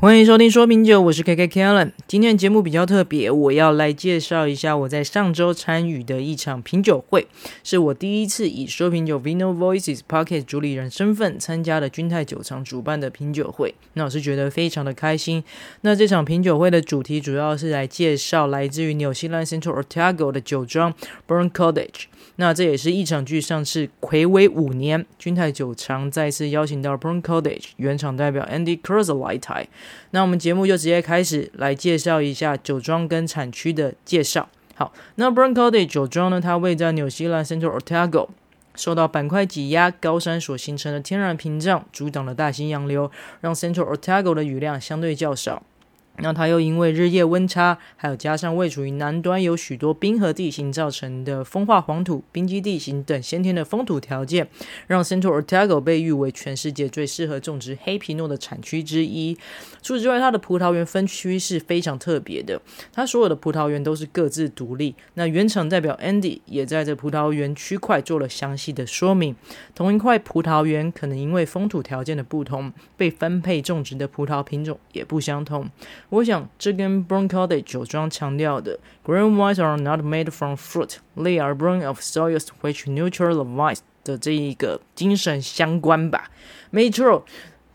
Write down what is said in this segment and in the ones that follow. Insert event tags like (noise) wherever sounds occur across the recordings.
欢迎收听说品酒，我是 KK Kellen。今天的节目比较特别，我要来介绍一下我在上周参与的一场品酒会，是我第一次以说品酒 Vino Voices Pocket 主理人身份参加的钧太酒厂主办的品酒会。那我是觉得非常的开心。那这场品酒会的主题主要是来介绍来自于纽西兰 Central Otago 的酒庄 Burn Cottage。那这也是一场距上次睽违五年，君太酒厂再次邀请到 Burn Cottage 原厂代表 Andy Kurzel 来台。那我们节目就直接开始来介绍一下酒庄跟产区的介绍。好，那 Burn Cottage 酒庄呢，它位在纽西兰 Central Otago，受到板块挤压高山所形成的天然屏障阻挡了大型洋流，让 Central Otago 的雨量相对较少。那它又因为日夜温差，还有加上位处于南端有许多冰河地形造成的风化黄土、冰基地形等先天的风土条件，让 Central Otago 被誉为全世界最适合种植黑皮诺的产区之一。除此之外，它的葡萄园分区是非常特别的，它所有的葡萄园都是各自独立。那原厂代表 Andy 也在这葡萄园区块做了详细的说明。同一块葡萄园可能因为风土条件的不同，被分配种植的葡萄品种也不相同。我想，这跟 Burn Cottage 酒庄强调的 “Grain wines are not made from fruit; they are born of soils which nurture the vines” 的这一个精神相关吧。没错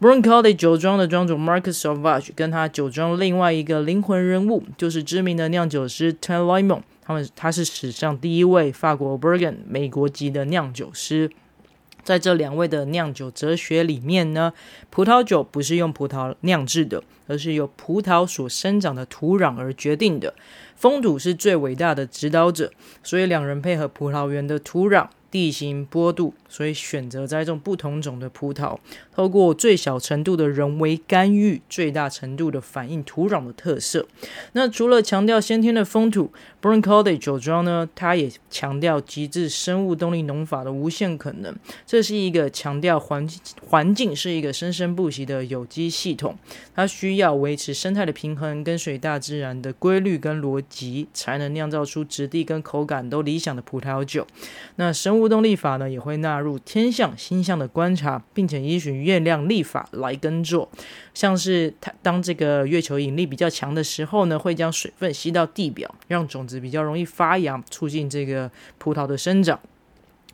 ，Burn Cottage 酒庄的庄主 Marcus Sauvage 跟他酒庄另外一个灵魂人物，就是知名的酿酒师 Tell Lymon，他们他是史上第一位法国 Bourgogne 美国籍的酿酒师。在这两位的酿酒哲学里面呢，葡萄酒不是用葡萄酿制的，而是由葡萄所生长的土壤而决定的。风土是最伟大的指导者，所以两人配合葡萄园的土壤。地形坡度，所以选择栽种不同种的葡萄，透过最小程度的人为干预，最大程度的反映土壤的特色。那除了强调先天的风土，Burn Cottage 酒庄呢，它也强调极致生物动力农法的无限可能。这是一个强调环境环境是一个生生不息的有机系统，它需要维持生态的平衡，跟随大自然的规律跟逻辑，才能酿造出质地跟口感都理想的葡萄酒。那生物动力法呢，也会纳入入天象星象的观察，并且依循月亮历法来耕作。像是它当这个月球引力比较强的时候呢，会将水分吸到地表，让种子比较容易发芽，促进这个葡萄的生长。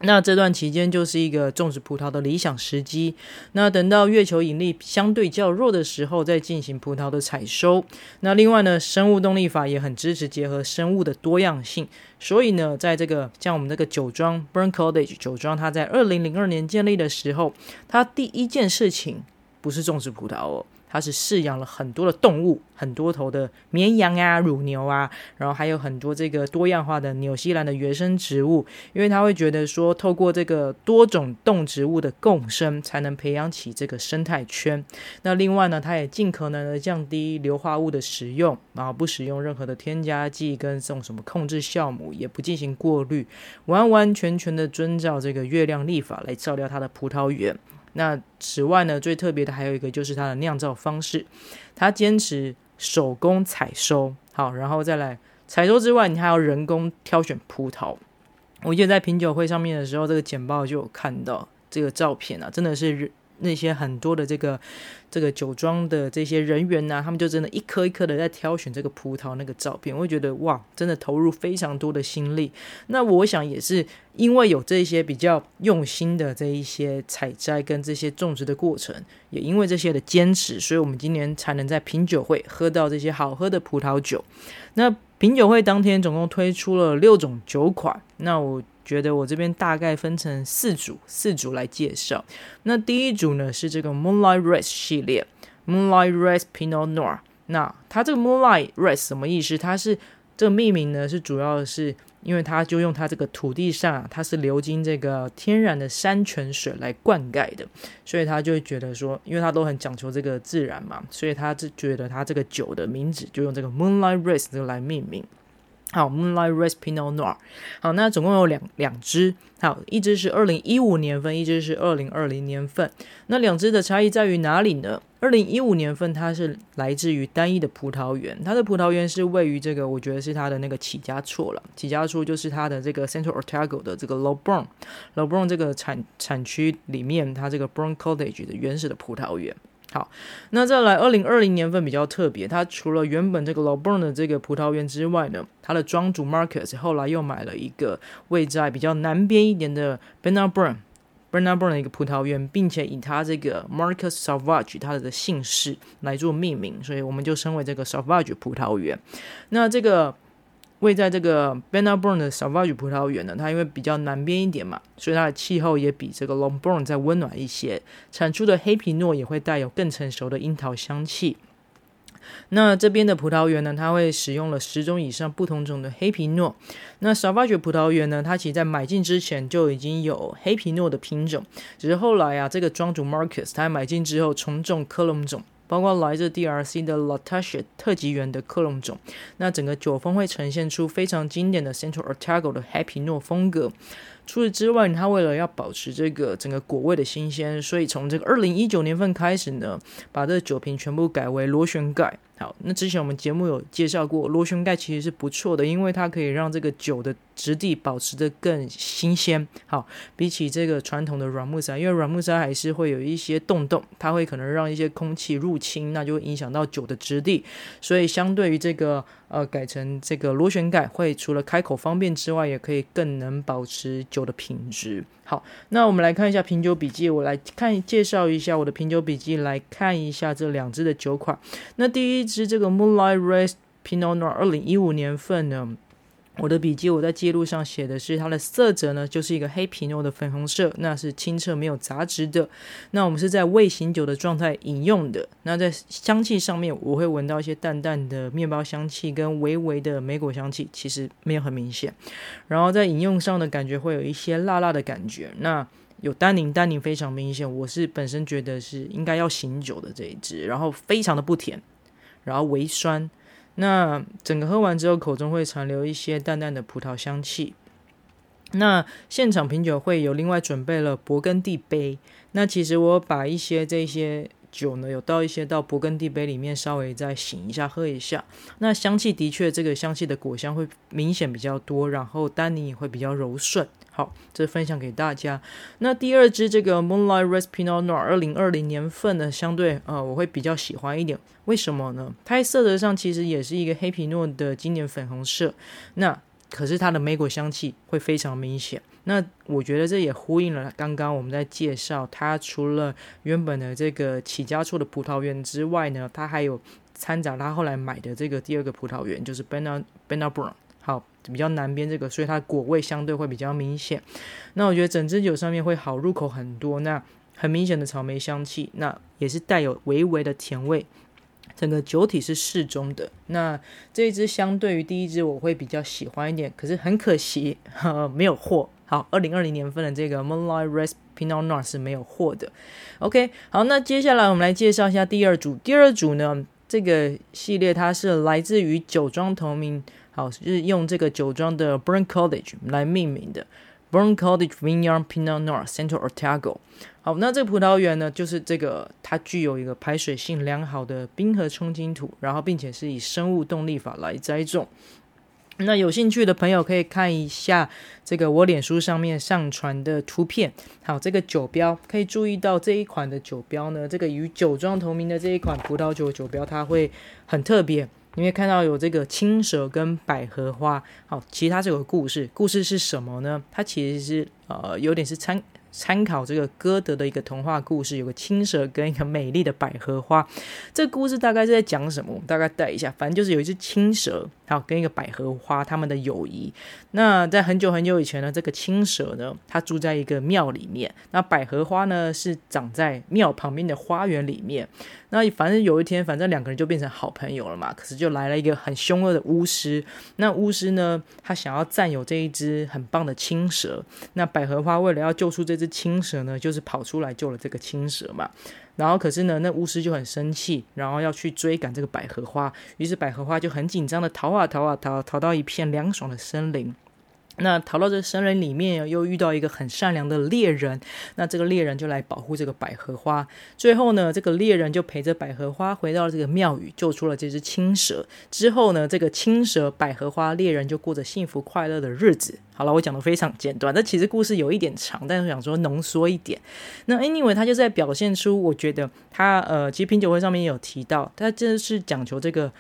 那这段期间就是一个种植葡萄的理想时机。那等到月球引力相对较弱的时候，再进行葡萄的采收。那另外呢，生物动力法也很支持结合生物的多样性。所以呢，在这个像我们这个酒庄 Burn Cottage 酒庄，它在二零零二年建立的时候，它第一件事情不是种植葡萄哦。它是饲养了很多的动物，很多头的绵羊啊、乳牛啊，然后还有很多这个多样化的纽西兰的原生植物，因为他会觉得说，透过这个多种动植物的共生，才能培养起这个生态圈。那另外呢，他也尽可能的降低硫化物的使用，然后不使用任何的添加剂跟这种什么控制酵母，也不进行过滤，完完全全的遵照这个月亮历法来照料他的葡萄园。那此外呢，最特别的还有一个就是它的酿造方式，它坚持手工采收，好，然后再来采收之外，你还要人工挑选葡萄。我记得在品酒会上面的时候，这个简报就有看到这个照片啊，真的是。那些很多的这个这个酒庄的这些人员呢、他们就真的一颗一颗的在挑选这个葡萄那个照片，我会觉得哇，真的投入非常多的心力。那我想也是因为有这些比较用心的这一些采摘跟这些种植的过程，也因为这些的坚持，所以我们今年才能在品酒会喝到这些好喝的葡萄酒。那品酒会当天总共推出了六种酒款，那我。觉得我这边大概分成四组，四组来介绍。那第一组呢是这个 Moonlight Rice 系列，Moonlight Rice Pinot Noir。那它这个 Moonlight Rice 什么意思？它是这个命名呢是主要是因为它就用它这个土地上啊，它是流经这个天然的山泉水来灌溉的，所以他就会觉得说，因为他都很讲求这个自然嘛，所以他就觉得他这个酒的名字就用这个 Moonlight Red 这个来命名。好，Moonlight Red Pinot Noir。好，那总共有两两支，好，一支是二零一五年份，一支是二零二零年份。那两支的差异在于哪里呢？二零一五年份它是来自于单一的葡萄园，它的葡萄园是位于这个，我觉得是它的那个起家处了。起家处就是它的这个 Central Otago 的这个 Low Burn Low Burn 这个产产区里面，它这个 Burn Cottage 的原始的葡萄园。好，那再来二零二零年份比较特别，它除了原本这个 l o b r n 的这个葡萄园之外呢，它的庄主 Marcus 后来又买了一个位在比较南边一点的 Bannockburn Bannockburn 的一个葡萄园，并且以它这个 Marcus Sauvage 它的姓氏来做命名，所以我们就称为这个 Sauvage 葡萄园。那这个。位在这个 Bannockburn 的 Savage 葡萄园呢，它因为比较南边一点嘛，所以它的气候也比这个 Long Burn 再温暖一些，产出的黑皮诺也会带有更成熟的樱桃香气。那这边的葡萄园呢，它会使用了十种以上不同种的黑皮诺。那 Savage 葡萄园呢，它其实在买进之前就已经有黑皮诺的品种，只是后来啊，这个庄主 Marcus 他买进之后重种科隆种。包括来自 DRC 的 Latasha 特级园的克隆种，那整个酒风会呈现出非常经典的 Central Otago 的 Happy 诺风格。除此之外，它为了要保持这个整个果味的新鲜，所以从这个二零一九年份开始呢，把这个酒瓶全部改为螺旋盖。好，那之前我们节目有介绍过，螺旋盖其实是不错的，因为它可以让这个酒的质地保持得更新鲜。好，比起这个传统的软木塞，因为软木塞还是会有一些洞洞，它会可能让一些空气入侵，那就会影响到酒的质地。所以相对于这个呃改成这个螺旋盖，会除了开口方便之外，也可以更能保持酒的品质。好，那我们来看一下品酒笔记。我来看介绍一下我的品酒笔记，来看一下这两支的酒款。那第一支这个 Moonlight Red Pinot Noir，二零一五年份呢。我的笔记，我在记录上写的是它的色泽呢，就是一个黑皮诺的粉红色，那是清澈没有杂质的。那我们是在未醒酒的状态饮用的。那在香气上面，我会闻到一些淡淡的面包香气跟微微的莓果香气，其实没有很明显。然后在饮用上的感觉会有一些辣辣的感觉。那有单宁，单宁非常明显。我是本身觉得是应该要醒酒的这一支，然后非常的不甜，然后微酸。那整个喝完之后，口中会残留一些淡淡的葡萄香气。那现场品酒会有另外准备了勃艮第杯。那其实我把一些这些酒呢，有倒一些到勃艮第杯里面，稍微再醒一下，喝一下。那香气的确，这个香气的果香会明显比较多，然后单宁也会比较柔顺。好，这分享给大家。那第二支这个 Moonlight Red Pinot Noir 二零二零年份呢，相对呃，我会比较喜欢一点。为什么呢？它色泽上其实也是一个黑皮诺的经典粉红色。那可是它的莓果香气会非常明显。那我觉得这也呼应了刚刚我们在介绍它除了原本的这个起家处的葡萄园之外呢，它还有掺杂它后来买的这个第二个葡萄园，就是 Bannockburn。好，比较南边这个，所以它果味相对会比较明显。那我觉得整支酒上面会好入口很多，那很明显的草莓香气，那也是带有微微的甜味。整个酒体是适中的。那这一支相对于第一支我会比较喜欢一点，可是很可惜，呵 (laughs) 呵没有货。好，二零二零年份的这个 Moonlight Red Pinot Noir 是没有货的。OK，好，那接下来我们来介绍一下第二组。第二组呢，这个系列它是来自于酒庄同名。好，是用这个酒庄的 Burnt College 来命名的 Burn College Vineyard Pinot Noir Central Otago。好，那这个葡萄园呢，就是这个它具有一个排水性良好的冰河冲积土，然后并且是以生物动力法来栽种。那有兴趣的朋友可以看一下这个我脸书上面上传的图片。好，这个酒标可以注意到这一款的酒标呢，这个与酒庄同名的这一款葡萄酒酒标，它会很特别。你会看到有这个青蛇跟百合花，好，其实它是有个故事，故事是什么呢？它其实是呃有点是参参考这个歌德的一个童话故事，有个青蛇跟一个美丽的百合花。这个故事大概是在讲什么？我们大概带一下，反正就是有一只青蛇，好，跟一个百合花，他们的友谊。那在很久很久以前呢，这个青蛇呢，它住在一个庙里面，那百合花呢是长在庙旁边的花园里面。那反正有一天，反正两个人就变成好朋友了嘛。可是就来了一个很凶恶的巫师。那巫师呢，他想要占有这一只很棒的青蛇。那百合花为了要救出这只青蛇呢，就是跑出来救了这个青蛇嘛。然后可是呢，那巫师就很生气，然后要去追赶这个百合花。于是百合花就很紧张的逃啊逃啊逃，逃到一片凉爽的森林。那逃到这森林里面，又遇到一个很善良的猎人。那这个猎人就来保护这个百合花。最后呢，这个猎人就陪着百合花回到了这个庙宇，救出了这只青蛇。之后呢，这个青蛇、百合花、猎人就过着幸福快乐的日子。好了，我讲的非常简短，但其实故事有一点长，但是想说浓缩一点。那 anyway，他就在表现出，我觉得他呃，其实品酒会上面有提到，他真的是讲求这个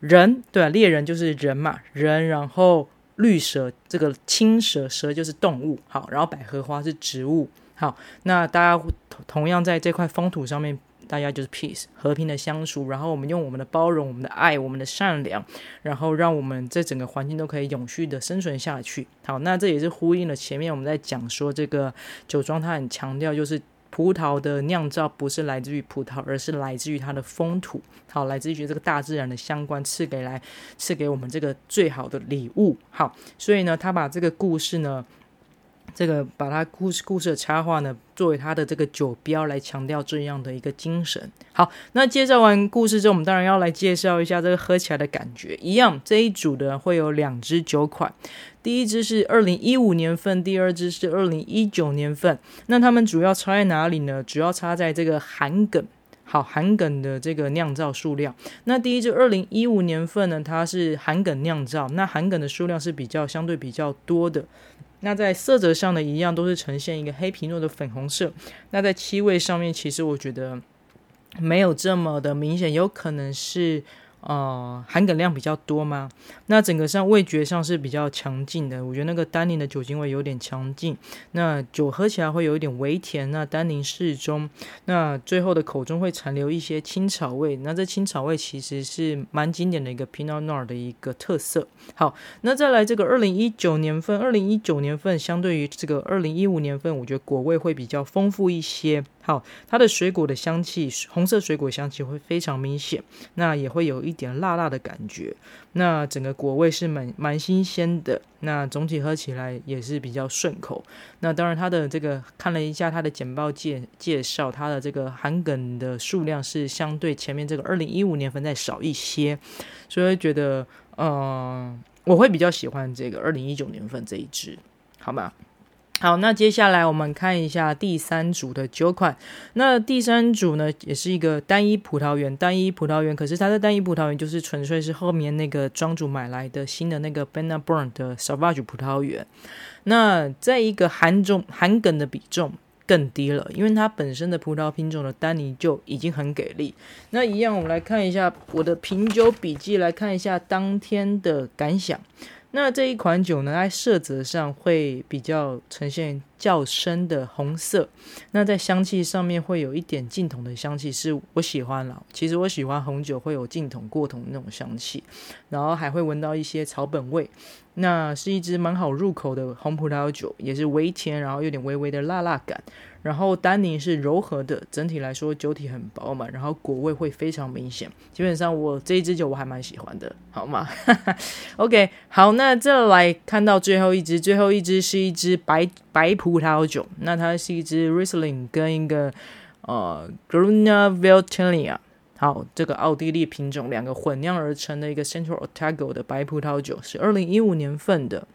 人，对啊，猎人就是人嘛，人，然后。绿蛇，这个青蛇，蛇就是动物，好，然后百合花是植物，好，那大家同样在这块风土上面，大家就是 peace 和平的相处，然后我们用我们的包容、我们的爱、我们的善良，然后让我们这整个环境都可以永续的生存下去。好，那这也是呼应了前面我们在讲说这个酒庄，它很强调就是。葡萄的酿造不是来自于葡萄，而是来自于它的风土，好，来自于这个大自然的相关赐给来赐给我们这个最好的礼物，好，所以呢，他把这个故事呢，这个把他故事故事的插画呢，作为他的这个酒标来强调这样的一个精神。好，那介绍完故事之后，我们当然要来介绍一下这个喝起来的感觉。一样，这一组的会有两支酒款。第一支是二零一五年份，第二支是二零一九年份。那它们主要差在哪里呢？主要差在这个涵梗，好，涵梗的这个酿造数量。那第一支二零一五年份呢，它是涵梗酿造，那涵梗的数量是比较相对比较多的。那在色泽上呢，一样都是呈现一个黑皮诺的粉红色。那在气味上面，其实我觉得没有这么的明显，有可能是。呃，含梗量比较多吗？那整个上味觉上是比较强劲的，我觉得那个单宁的酒精味有点强劲。那酒喝起来会有一点微甜，那单宁适中。那最后的口中会残留一些青草味，那这青草味其实是蛮经典的一个 Pinot Noir 的一个特色。好，那再来这个二零一九年份，二零一九年份相对于这个二零一五年份，我觉得果味会比较丰富一些。好，它的水果的香气，红色水果香气会非常明显，那也会有一点辣辣的感觉。那整个果味是蛮蛮新鲜的，那总体喝起来也是比较顺口。那当然，它的这个看了一下它的简报介介绍，它的这个含梗的数量是相对前面这个二零一五年份再少一些，所以觉得，嗯、我会比较喜欢这个二零一九年份这一支，好吗？好，那接下来我们看一下第三组的酒款。那第三组呢，也是一个单一葡萄园，单一葡萄园。可是它的单一葡萄园就是纯粹是后面那个庄主买来的新的那个 Benna Burn 的 Savage 葡萄园。那在一个含种含梗的比重更低了，因为它本身的葡萄品种的单宁就已经很给力。那一样，我们来看一下我的品酒笔记，来看一下当天的感想。那这一款酒呢，在色泽上会比较呈现较深的红色。那在香气上面会有一点净桶的香气，是我喜欢了。其实我喜欢红酒会有净桶过桶那种香气，然后还会闻到一些草本味。那是一支蛮好入口的红葡萄酒，也是微甜，然后有点微微的辣辣感。然后单宁是柔和的，整体来说酒体很饱满，然后果味会非常明显。基本上我这一支酒我还蛮喜欢的，好吗？(laughs) OK，好，那再来看到最后一支，最后一支是一支白白葡葡萄酒，那它是一支 Riesling 跟一个呃 Gruner Veltliner，好，这个奥地利品种两个混酿而成的一个 Central Otago 的白葡萄酒，是二零一五年份的。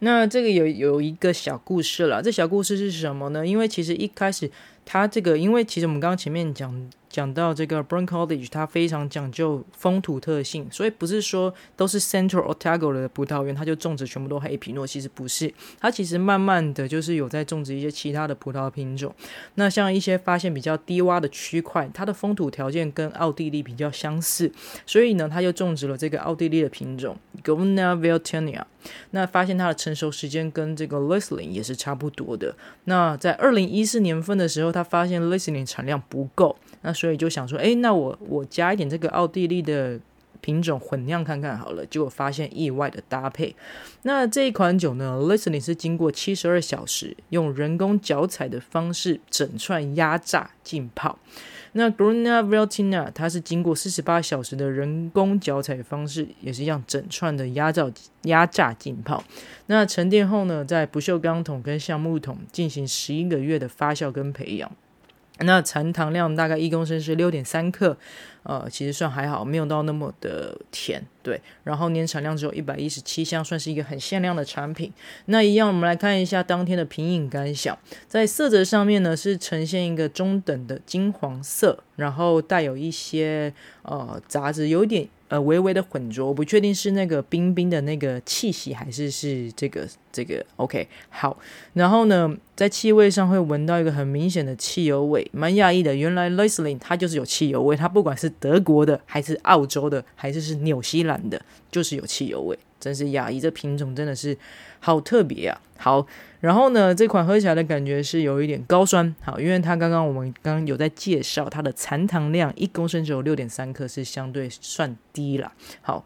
那这个有有一个小故事了，这小故事是什么呢？因为其实一开始它这个，因为其实我们刚刚前面讲。讲到这个 Brain College，它非常讲究风土特性，所以不是说都是 Central Otago 的葡萄园，它就种植全部都黑皮诺，其实不是，它其实慢慢的就是有在种植一些其他的葡萄品种。那像一些发现比较低洼的区块，它的风土条件跟奥地利比较相似，所以呢，它就种植了这个奥地利的品种 Gruner Veltliner。那发现它的成熟时间跟这个 Riesling 也是差不多的。那在二零一四年份的时候，他发现 Riesling 产量不够。那所以就想说，诶，那我我加一点这个奥地利的品种混酿看看好了，结果发现意外的搭配。那这一款酒呢，Listening 是经过七十二小时用人工脚踩的方式整串压榨浸泡。那 Gruner Veltina 它是经过四十八小时的人工脚踩方式，也是一样整串的压榨压榨浸泡。那沉淀后呢，在不锈钢桶跟橡木桶进行十一个月的发酵跟培养。那残糖量大概一公升是六点三克，呃，其实算还好，没有到那么的甜，对。然后年产量只有一百一十七箱，算是一个很限量的产品。那一样，我们来看一下当天的品饮感想，在色泽上面呢，是呈现一个中等的金黄色，然后带有一些呃杂质，有点。呃，微微的混浊，我不确定是那个冰冰的那个气息，还是是这个这个 OK 好。然后呢，在气味上会闻到一个很明显的汽油味，蛮讶异的。原来 Riesling 它就是有汽油味，它不管是德国的，还是澳洲的，还是是纽西兰的，就是有汽油味。真是讶异，这品种真的是好特别啊！好，然后呢，这款喝起来的感觉是有一点高酸，好，因为它刚刚我们刚刚有在介绍它的残糖量，一公升只有六点三克，是相对算低啦。好，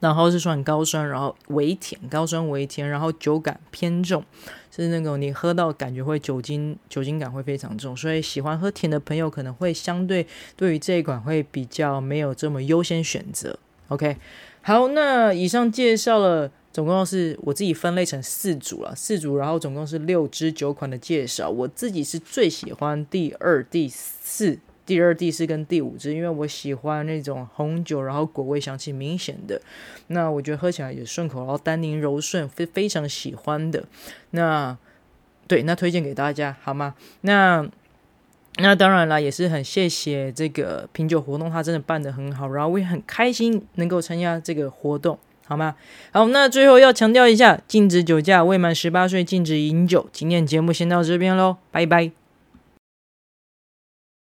然后是算高酸，然后微甜，高酸微甜，然后酒感偏重，是那种你喝到感觉会酒精酒精感会非常重，所以喜欢喝甜的朋友可能会相对对于这一款会比较没有这么优先选择。OK。好，那以上介绍了，总共是我自己分类成四组了，四组，然后总共是六支酒款的介绍。我自己是最喜欢第二、第四、第二、第四跟第五支，因为我喜欢那种红酒，然后果味香气明显的。那我觉得喝起来也顺口，然后单宁柔顺，非非常喜欢的。那对，那推荐给大家好吗？那。那当然了，也是很谢谢这个品酒活动，它真的办得很好，然后我也很开心能够参加这个活动，好吗？好，那最后要强调一下，禁止酒驾，未满十八岁禁止饮酒。今天节目先到这边喽，拜拜。